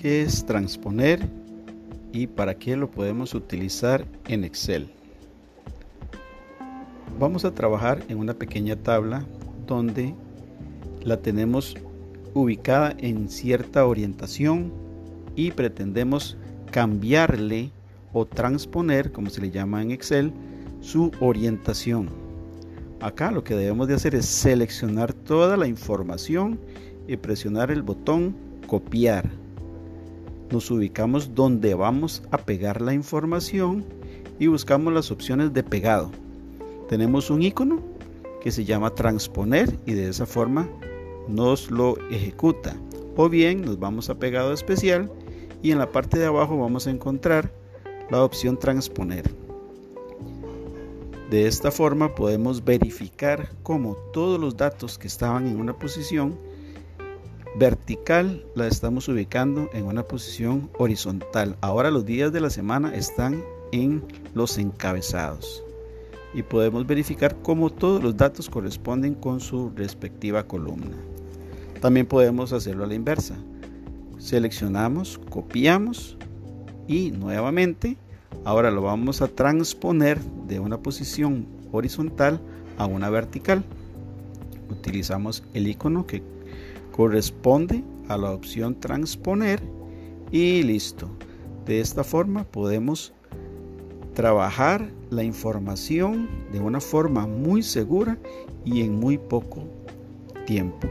qué es transponer y para qué lo podemos utilizar en Excel. Vamos a trabajar en una pequeña tabla donde la tenemos ubicada en cierta orientación y pretendemos cambiarle o transponer, como se le llama en Excel, su orientación. Acá lo que debemos de hacer es seleccionar toda la información y presionar el botón copiar. Nos ubicamos donde vamos a pegar la información y buscamos las opciones de pegado. Tenemos un icono que se llama transponer y de esa forma nos lo ejecuta. O bien nos vamos a pegado especial y en la parte de abajo vamos a encontrar la opción transponer. De esta forma podemos verificar cómo todos los datos que estaban en una posición vertical la estamos ubicando en una posición horizontal. Ahora los días de la semana están en los encabezados y podemos verificar cómo todos los datos corresponden con su respectiva columna. También podemos hacerlo a la inversa. Seleccionamos, copiamos y nuevamente ahora lo vamos a transponer de una posición horizontal a una vertical. Utilizamos el icono que corresponde a la opción transponer y listo. De esta forma podemos trabajar la información de una forma muy segura y en muy poco tiempo.